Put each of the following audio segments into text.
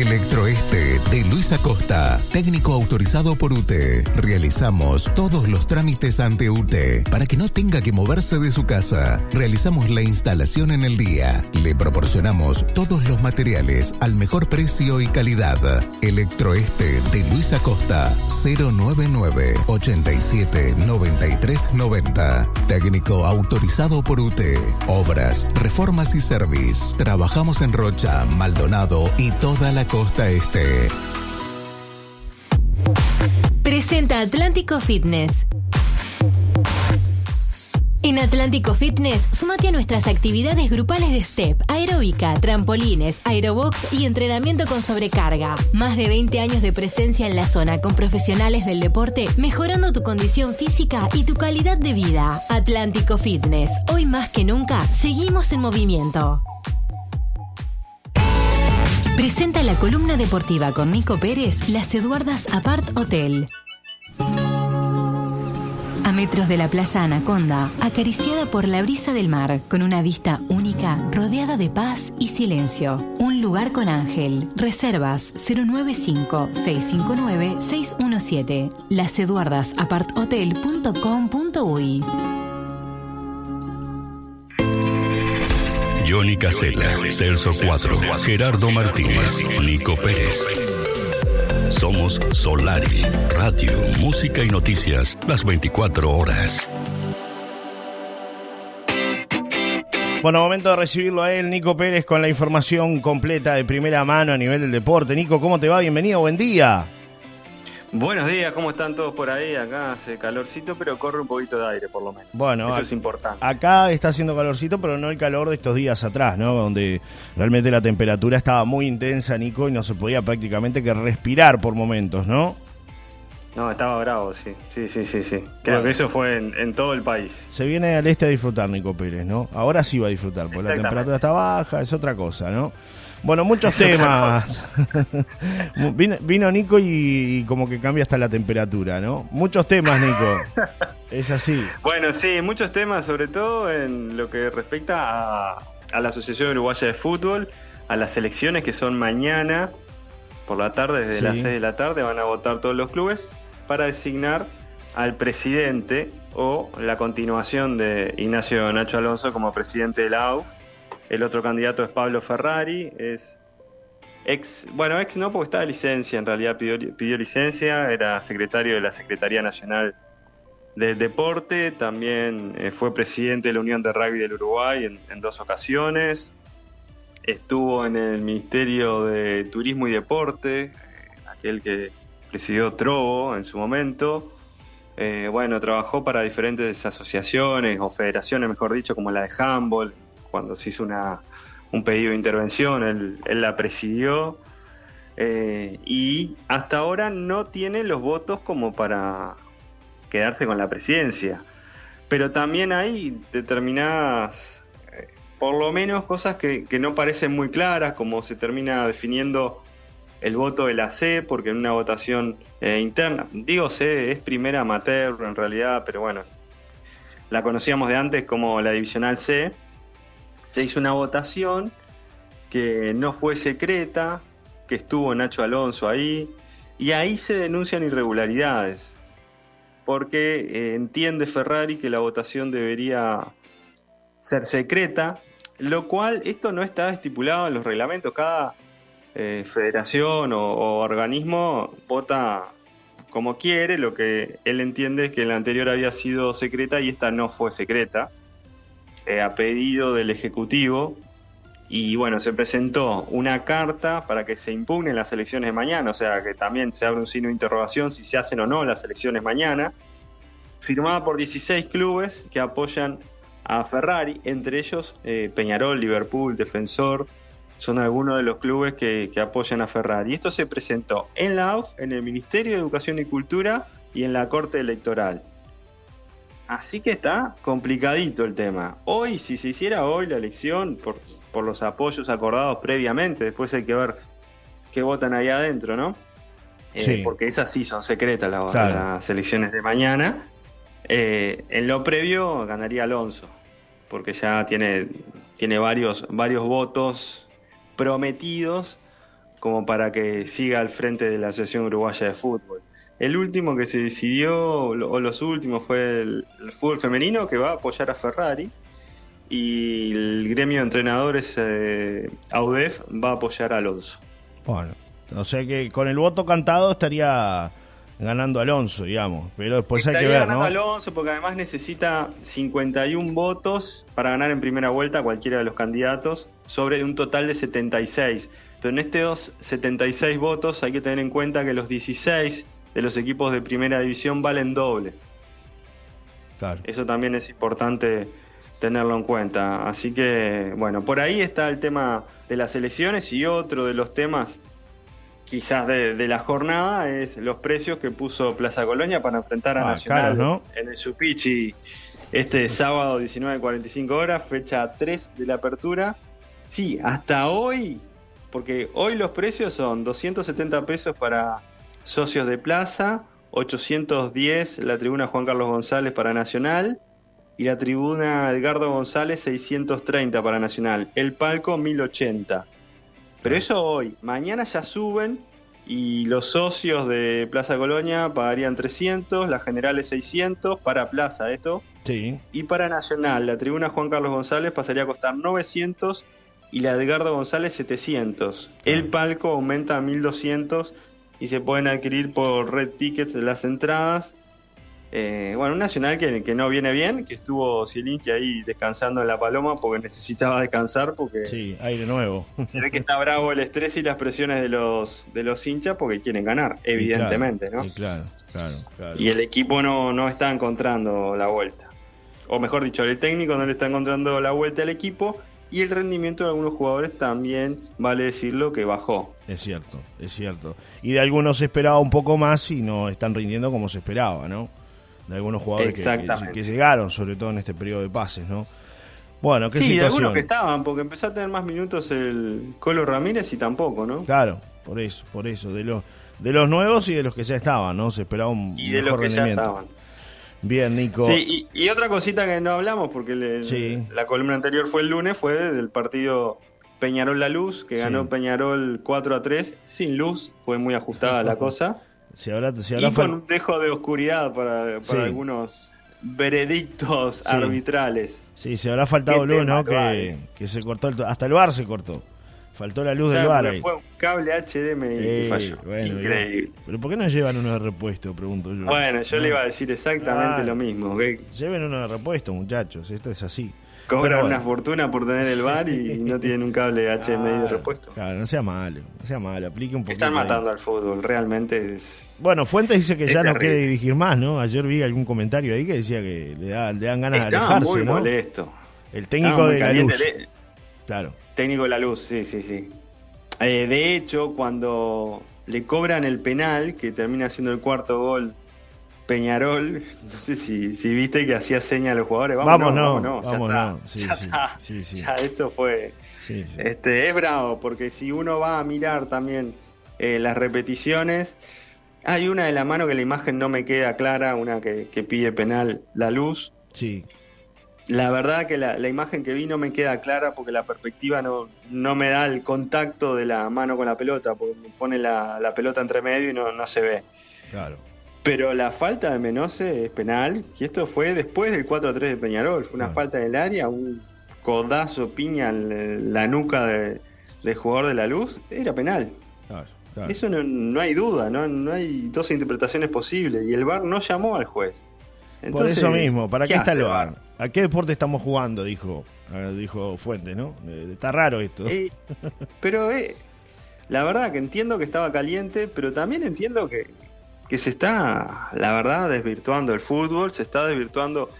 Electroeste de Luis Acosta, técnico autorizado por UTE. Realizamos todos los trámites ante UTE para que no tenga que moverse de su casa. Realizamos la instalación en el día. Le proporcionamos todos los materiales al mejor precio y calidad. Electroeste de Luis Acosta, 099 87 93 90. Técnico autorizado por UTE. Obras, reformas y service. Trabajamos en Rocha, Maldonado y toda la costa este. Presenta Atlántico Fitness. En Atlántico Fitness, sumate a nuestras actividades grupales de step, aeróbica, trampolines, aerobox y entrenamiento con sobrecarga. Más de 20 años de presencia en la zona con profesionales del deporte, mejorando tu condición física y tu calidad de vida. Atlántico Fitness, hoy más que nunca, seguimos en movimiento. Presenta la columna deportiva con Nico Pérez, Las Eduardas Apart Hotel. Metros de la playa Anaconda, acariciada por la brisa del mar, con una vista única, rodeada de paz y silencio. Un lugar con ángel. Reservas 095-659-617. Laseduardasaparthotel.com.uy Johnny Caselas, Celso 4, Gerardo Martínez, Nico Pérez. Somos Solari, radio, música y noticias las 24 horas. Bueno, momento de recibirlo a él, Nico Pérez, con la información completa de primera mano a nivel del deporte. Nico, ¿cómo te va? Bienvenido, buen día. Buenos días, ¿cómo están todos por ahí? Acá hace calorcito, pero corre un poquito de aire por lo menos. Bueno, eso es importante. Acá está haciendo calorcito, pero no el calor de estos días atrás, ¿no? Donde realmente la temperatura estaba muy intensa, Nico, y no se podía prácticamente que respirar por momentos, ¿no? No, estaba bravo, sí. Sí, sí, sí, sí. Creo Bueno. que eso fue en, en todo el país. Se viene al este a disfrutar, Nico Pérez, ¿no? Ahora sí va a disfrutar, porque la temperatura está baja, es otra cosa, ¿no? Bueno, muchos temas. vino, vino Nico y, y como que cambia hasta la temperatura, ¿no? Muchos temas, Nico. es así. Bueno, sí, muchos temas, sobre todo en lo que respecta a, a la Asociación Uruguaya de Fútbol, a las elecciones que son mañana por la tarde, desde Sí. las 6 de la tarde, van a votar todos los clubes para designar al presidente o la continuación de Ignacio Nacho Alonso como presidente de la AUF. El otro candidato es Pablo Ferrari, es ex, bueno, ex no porque está de licencia, en realidad pidió, licencia, era secretario de la Secretaría Nacional del Deporte, también eh, fue presidente de la Unión de Rugby del Uruguay en, dos ocasiones, estuvo en el Ministerio de Turismo y Deporte, eh, aquel que presidió Trovo en su momento. Eh, bueno, trabajó para diferentes asociaciones o federaciones, mejor dicho, como la de Handball, cuando se hizo una, un pedido de intervención, él, la presidió. Eh, y hasta ahora no tiene los votos como para quedarse con la presidencia. Pero también hay determinadas, eh, por lo menos cosas que, que no parecen muy claras, como se termina definiendo el voto de la C, porque en una votación eh, interna, digo C, es primera amateur en realidad, pero bueno, la conocíamos de antes como la divisional C, se hizo una votación que no fue secreta, que estuvo Nacho Alonso ahí, y ahí se denuncian irregularidades, porque eh, entiende Ferrari que la votación debería ser secreta, lo cual esto no está estipulado en los reglamentos, cada eh, federación o, o organismo vota como quiere, lo que él entiende es que la anterior había sido secreta y esta no fue secreta, eh, a pedido del Ejecutivo, y bueno, se presentó una carta para que se impugnen las elecciones de mañana, o sea que también se abre un signo de interrogación si se hacen o no las elecciones mañana, firmada por 16 clubes que apoyan a Ferrari, entre ellos eh, Peñarol, Liverpool, Defensor, son algunos de los clubes que, que apoyan a Ferrari. Esto se presentó en la AUF, en el Ministerio de Educación y Cultura y en la Corte Electoral. Así que está complicadito el tema. Hoy, si se hiciera hoy la elección, por, por los apoyos acordados previamente, después hay que ver qué votan ahí adentro, ¿no? Eh, Sí. Porque esas sí son secretas Claro. las elecciones de mañana. Eh, en lo previo ganaría Alonso, porque ya tiene, tiene varios, varios votos prometidos como para que siga al frente de la Asociación Uruguaya de Fútbol. El último que se decidió, o los últimos, fue el, fútbol femenino que va a apoyar a Ferrari y el gremio de entrenadores eh, AUDEF va a apoyar a Alonso. Bueno, o sea que con el voto cantado estaría ganando Alonso, digamos, pero después hay que ver, ganando Alonso porque además necesita 51 votos para ganar en primera vuelta cualquiera de los candidatos sobre un total de 76. Pero en estos 76 votos hay que tener en cuenta que los 16 de los equipos de primera división valen doble. Claro. Eso también es importante tenerlo en cuenta. Así que, bueno, por ahí está el tema de las elecciones y otro de los temas quizás de, la jornada es los precios que puso Plaza Colonia para enfrentar a ah, Nacional en el Supichi este sábado 19.45 horas, fecha 3 de la apertura. Sí, hasta hoy, porque hoy los precios son 270 pesos para socios de Plaza, 810 la tribuna Juan Carlos González para Nacional y la tribuna Edgardo González 630 para Nacional. El palco 1080. Pero eso hoy, mañana ya suben y los socios de Plaza Colonia pagarían 300, las generales 600 para Plaza esto. Sí. Y para Nacional, la tribuna Juan Carlos González pasaría a costar 900 y la Edgardo González 700. El palco aumenta a 1200 y se pueden adquirir por Red Tickets las entradas eh, bueno, un Nacional que, que, no viene bien, que estuvo Zielinski ahí descansando en la paloma porque necesitaba descansar porque... Sí, aire nuevo. Se ve que está bravo el estrés y las presiones de los, de los hinchas porque quieren ganar, evidentemente, ¿no? claro, claro, claro. Y el equipo no, no está encontrando la vuelta. O mejor dicho, el técnico no le está encontrando la vuelta al equipo y el rendimiento de algunos jugadores también, vale decirlo, que bajó. Es cierto, es cierto. Y de algunos se esperaba un poco más y no están rindiendo como se esperaba, ¿no? de algunos jugadores que, llegaron, sobre todo en este periodo de pases, ¿no? Bueno, ¿qué sí, de algunos que estaban, porque empezó a tener más minutos el Colo Ramírez y tampoco, ¿no? Claro, por eso, por eso, de los de los nuevos y de los que ya estaban, ¿no? Se esperaba un y de los que ya estaban. Bien, Nico. Sí, y, otra cosita que no hablamos, porque la columna anterior fue el lunes, fue del partido Peñarol La Luz, que ganó Peñarol 4 a 3, sin luz, fue muy ajustada la cosa y con un dejo de oscuridad para, algunos veredictos arbitrales. Sí, se habrá faltado luz, ¿no? Que, se cortó, hasta el bar se cortó. Faltó la luz del bar ahí. Fue un cable HDMI que falló. Increíble. Pero ¿por qué no llevan uno de repuesto? Pregunto yo. Bueno, yo le iba a decir exactamente lo mismo. Lleven uno de repuesto, muchachos. Esto es así. Cobran una fortuna por tener el bar y no tienen un cable HDMI de repuesto. Claro, no sea malo, no sea malo, aplique un poquito. Están matando al fútbol, realmente es. Bueno, Fuentes dice que ya no quiere dirigir más, ¿no? Ayer vi algún comentario ahí que decía que le, dan ganas de alejarse, muy molesto. El técnico de la luz. Claro. Técnico de la luz, sí, sí, sí. Eh, de hecho, cuando le cobran el penal, que termina siendo el cuarto gol Peñarol, no sé si, si viste que hacía seña a los jugadores. Vamos, no, vamos, no, ya, sí, sí, ya esto fue. Este, es bravo, porque si uno va a mirar también eh, las repeticiones, hay una de la mano que la imagen no me queda clara, una que, pide penal la luz. Sí. La verdad que la, imagen que vi no me queda clara porque la perspectiva no, no me da el contacto de la mano con la pelota, porque me pone la, la pelota entre medio y no, no se ve. Claro. Pero la falta de Menose es penal, y esto fue después del 4 3 de Peñarol. Fue una falta del área, un codazo, piña en la nuca del jugador de la luz, era penal. Eso no, hay duda, ¿no? no hay dos interpretaciones posibles. Y el VAR no llamó al juez. Por eso mismo, ¿para qué, está el VAR? ¿A qué deporte estamos jugando? Dijo, eh, dijo Fuente, ¿no? Eh, está raro esto. pero eh, la verdad que entiendo que estaba caliente, pero también entiendo que que se está, la verdad, desvirtuando el fútbol, se está desvirtuando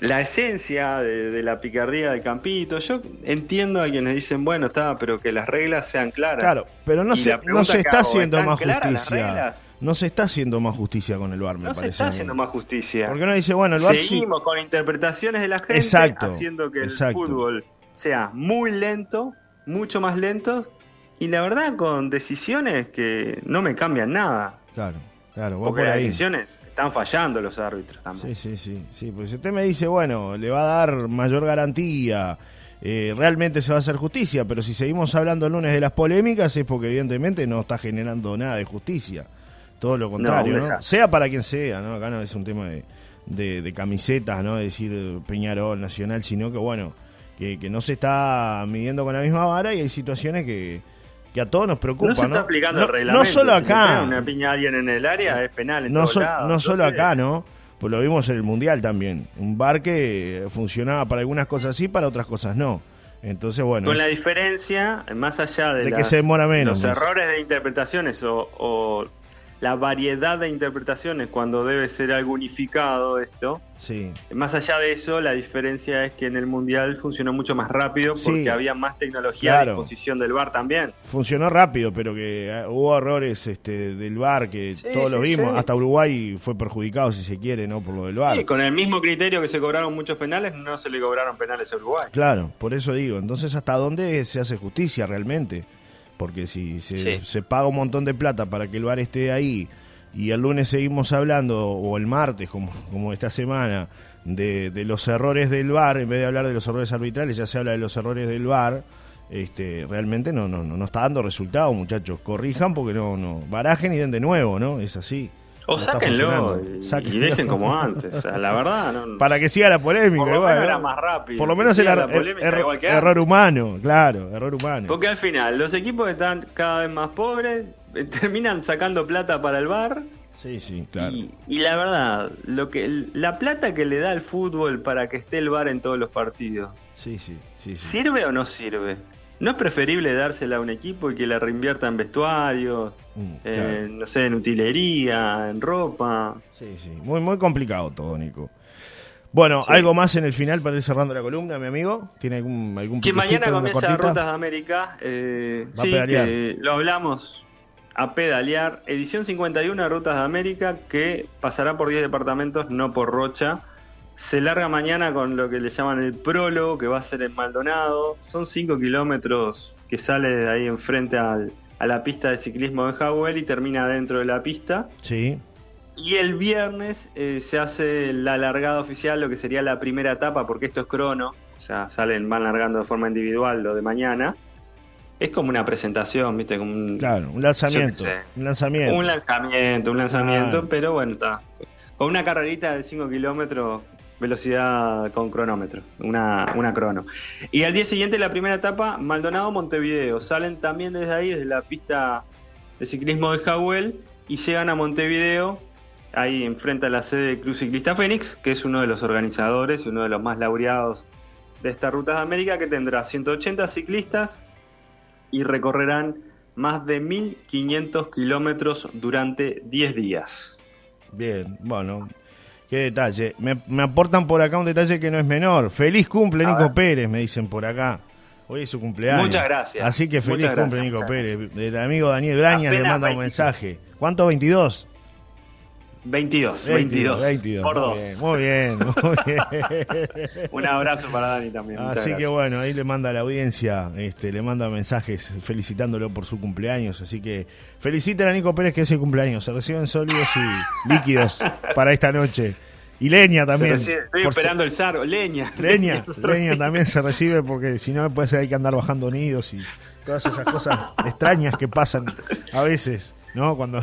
la esencia de, la picardía del campito. Yo entiendo a quienes dicen, bueno, está, pero que las reglas sean claras. Claro, pero no, se, no se está haciendo más justicia. No se está haciendo más justicia con el bar, me no parece. se está haciendo más justicia. Porque uno dice, bueno, el bar Seguimos con interpretaciones de la gente exacto, haciendo que el fútbol sea muy lento, mucho más lento, y la verdad con decisiones que no me cambian nada. Claro, claro. Porque por las decisiones están fallando los árbitros también. Sí, sí, sí, sí. Pues si usted me dice, bueno, le va a dar mayor garantía eh, realmente se va a hacer justicia, pero si seguimos hablando el lunes de las polémicas es porque evidentemente no está generando nada de justicia. Todo lo contrario, ¿no? Sea para quien sea, ¿no? Acá no es un tema de, de, camisetas, ¿no? De decir Peñarol Nacional, sino que, bueno, que, que no se está midiendo con la misma vara y hay situaciones que, que a todos nos preocupan. No se está aplicando el reglamento. No solo acá. una piña a alguien en el área es penal en no, no solo acá, ¿no? Pues lo vimos en el Mundial también. Un bar que funcionaba para algunas cosas sí, para otras cosas no. Entonces, bueno. Con la diferencia, más allá de, que se demora menos. Los errores de interpretaciones o la variedad de interpretaciones cuando debe ser algo unificado esto. Sí. Más allá de eso, la diferencia es que en el Mundial funcionó mucho más rápido porque había más tecnología a disposición del VAR también. Funcionó rápido, pero que ah, hubo errores este, del VAR que todos lo vimos. Hasta Uruguay fue perjudicado, si se quiere, ¿no? Por lo del VAR. con el mismo criterio que se cobraron muchos penales, no se le cobraron penales a Uruguay. Claro, por eso digo. Entonces, ¿hasta dónde se hace justicia realmente? Porque si se, paga un montón de plata para que el bar esté ahí y el lunes seguimos hablando, o el martes, como, como esta semana, de, de los errores del bar, en vez de hablar de los errores arbitrales, ya se habla de los errores del bar, este, realmente no, no, no, está dando resultado, muchachos. Corrijan porque no, no, barajen y den de nuevo, ¿no? Es así. O sáquenlo y, dejen como antes. la verdad. No, Para que siga la polémica. Por lo menos era más rápido. Por lo menos era er, error humano, claro, error humano. Porque al final, los equipos están cada vez más pobres eh, terminan sacando plata para el bar. Sí, sí, claro. Y, la verdad, lo que la plata que le da el fútbol para que esté el bar en todos los partidos. Sí, sí, sí. sí. ¿Sirve o no sirve? ¿No es preferible dársela a un equipo y que la reinvierta en vestuario, mm, no sé, en utilería, en ropa? Sí, sí, muy, muy complicado todo, Nico. Bueno, ¿algo más en el final para ir cerrando la columna, mi amigo? ¿Tiene algún algún Que mañana comienza Rutas de América. Eh, sí, que lo hablamos a pedalear. Edición 51 de Rutas de América que pasará por 10 departamentos, no por Rocha. Se larga mañana con lo que le llaman el prólogo, que va a ser en Maldonado. Son 5 kilómetros que sale de ahí enfrente al, a la pista de ciclismo de Howell y termina dentro de la pista. Sí. Y el viernes eh, se hace la largada oficial, lo que sería la primera etapa, porque esto es crono. O sea, salen, van largando de forma individual lo de mañana. Es como una presentación, ¿viste? Como un, claro, un lanzamiento. Un lanzamiento. Un lanzamiento, un lanzamiento, pero bueno, está. Con una carrerita de 5 kilómetros velocidad con cronómetro, una, una crono. Y al día siguiente, la primera etapa, Maldonado-Montevideo. Salen también desde ahí, desde la pista de ciclismo de Jawel, y llegan a Montevideo, ahí enfrente a la sede de Cruz Ciclista Fénix, que es uno de los organizadores y uno de los más laureados de estas rutas de América, que tendrá 180 ciclistas y recorrerán más de 1.500 kilómetros durante 10 días. Bien, bueno, Qué detalle. Me, aportan por acá un detalle que no es menor. Feliz cumple Nico Pérez, me dicen por acá. Hoy es su cumpleaños. Muchas gracias. Así que feliz cumple Nico Pérez. El amigo Daniel Braña le manda un mensaje. ¿Cuánto? ¿22? 22, 22, 22, por dos. Muy bien, muy bien. Un abrazo para Dani también. Así que bueno, ahí le manda a la audiencia, este, le manda mensajes felicitándolo por su cumpleaños. Así que feliciten a Nico Pérez que es el cumpleaños. Se reciben sólidos y líquidos para esta noche. Y leña también. estoy esperando el sargo, leña. Leña, leña también se recibe porque si no, puede ser hay que andar bajando nidos y todas esas cosas extrañas que pasan a veces, ¿no? Cuando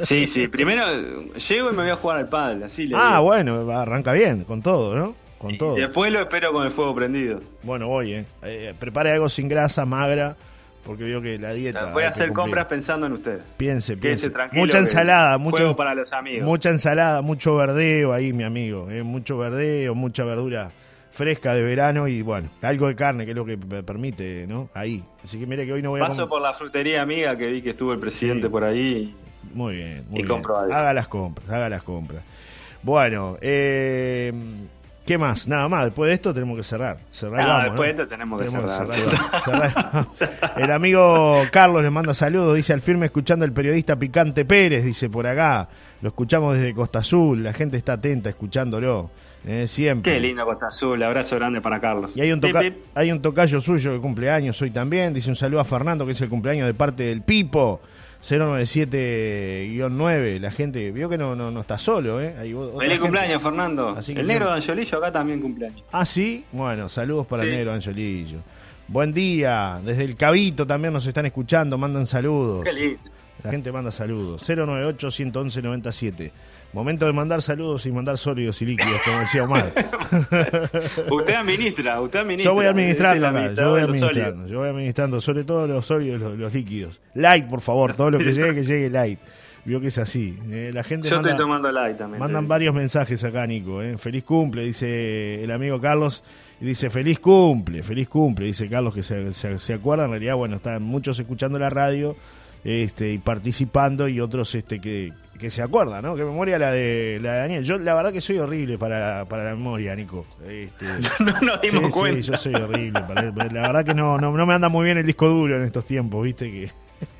Sí, sí, primero llego y me voy a jugar al pádel, así le Ah, bueno, arranca bien, con todo, ¿no? Con todo. después lo espero con el fuego prendido. Bueno, voy, ¿eh? eh prepare algo sin grasa, magra, porque veo que la dieta... Voy a hacer compras pensando en usted. Piense, piense. Mucha ensalada, mucho... para los amigos. Mucha ensalada, mucho verdeo ahí, mi amigo, ¿eh? Mucho verdeo, mucha verdura fresca de verano y bueno, algo de carne que es lo que permite, ¿no? Ahí. Así que mire que hoy no voy a... Paso por la frutería amiga que vi que estuvo el presidente por ahí. Muy bien, muy bien. Haga las compras, haga las compras. Bueno, eh, ¿qué más? Nada más, después de esto tenemos que cerrar. cerrar después de esto tenemos, que cerrar. el amigo Carlos le manda saludos, dice al firme escuchando el periodista Picante Pérez, dice por acá. Lo escuchamos desde Costa Azul, la gente está atenta escuchándolo. Eh, siempre. Qué lindo Costa Azul, abrazo grande para Carlos. Y hay un, hay un tocayo suyo que cumpleaños hoy también. Dice un saludo a Fernando, que es el cumpleaños de parte del Pipo. 097-9, la gente vio que no, no, no está solo, ¿eh? Feliz cumpleaños, Fernando. el negro de Angelillo acá también cumpleaños. Ah, sí, bueno, saludos para el negro de Angelillo. Buen día, desde el Cabito también nos están escuchando, mandan saludos. Qué lindo. La gente manda saludos. 098-111-97. Momento de mandar saludos y mandar sólidos y líquidos, como decía Omar. usted administra, usted administra. Yo voy administrando yo voy administrando, yo voy administrando, sobre todo los sólidos y los, líquidos. Light, por favor, todo lo que llegue, que llegue light. Vio que es así. Eh, la gente Yo estoy tomando light también. Mandan varios mensajes acá, Nico. Eh. Feliz cumple, dice el amigo Carlos. Y dice, feliz cumple, feliz cumple. Dice Carlos que se, se acuerda. En realidad, bueno, están muchos escuchando la radio este, y participando y otros este, que, se acuerdan, ¿no? Qué memoria la de, la de Daniel. Yo la verdad que soy horrible para, para la memoria, Nico. Este, no nos dimos cuenta. Sí, yo soy horrible. la verdad que no, no, me anda muy bien el disco duro en estos tiempos, ¿viste? Que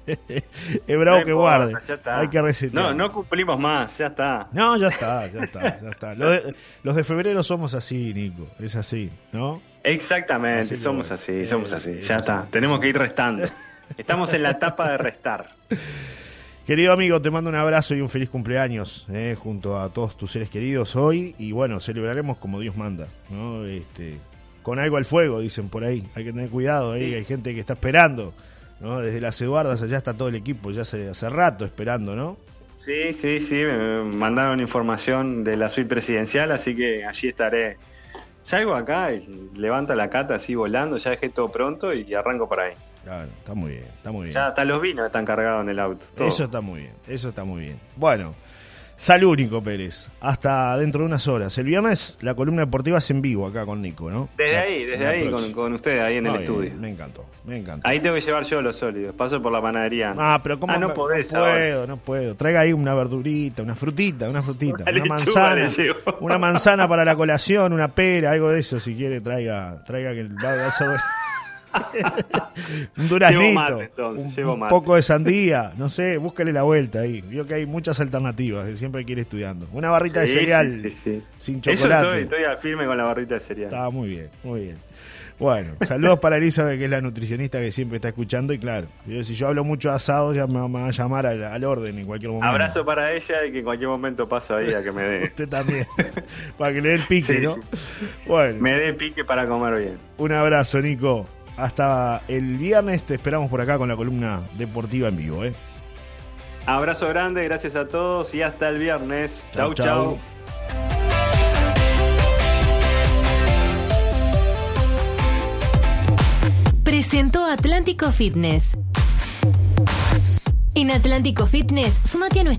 es bravo que guarde. Hay que resetear. No, no cumplimos más, ya está. No, ya está, ya está, ya está. Los de, febrero somos así, Nico. Es así, ¿no? Exactamente, somos así, somos así. Ya está. Tenemos que ir restando. Estamos en la etapa de restar. Querido amigo, te mando un abrazo y un feliz cumpleaños eh, junto a todos tus seres queridos hoy. Y bueno, celebraremos como Dios manda, ¿no? Este, con algo al fuego, dicen por ahí. Hay que tener cuidado, ahí hay gente que está esperando, ¿no? Desde las Eduardas allá está todo el equipo, ya hace, hace rato esperando, ¿no? Sí, sí, sí, me mandaron información de la suite presidencial, así que allí estaré. Salgo acá y levanto la cata así volando, ya dejé todo pronto y arranco para ahí. Claro, está muy bien, está muy bien. Ya hasta los vinos están cargados en el auto. Eso está muy bien, eso está muy bien. Bueno, salud Nico Pérez. Hasta dentro de unas horas. El viernes la columna deportiva es en vivo acá con Nico, ¿no? Desde ahí, desde ahí, con, con ustedes ahí en el estudio. Me encantó, me encantó. Ahí tengo que llevar yo los sólidos. Paso por la panadería. Ah, pero ¿cómo? Ah, no podés, No puedo, no puedo. Traiga ahí una verdurita, una frutita, una frutita. Una, manzana. Una manzana para la colación, una pera, algo de eso. Si quiere, traiga, traiga que va a ser un duraznito, un, poco de sandía, no sé, búscale la vuelta ahí. Vio que hay muchas alternativas, siempre hay que ir estudiando. Una barrita de cereal sin chocolate. estoy, al firme con la barrita de cereal. Estaba muy bien, muy bien. Bueno, saludos para Elizabeth, que es la nutricionista que siempre está escuchando. Y claro, si yo hablo mucho de asado, ya me, va a llamar al, orden en cualquier momento. Abrazo para ella y que en cualquier momento paso ahí a que me dé. Usted también, para que le dé el pique, ¿no? Bueno. Me dé pique para comer bien. Un abrazo, Nico. Hasta el viernes te esperamos por acá con la columna deportiva en vivo. ¿eh? Abrazo grande, gracias a todos y hasta el viernes. Chau, chau. Presentó Atlántico Fitness. En Atlántico Fitness, sumate a nuestra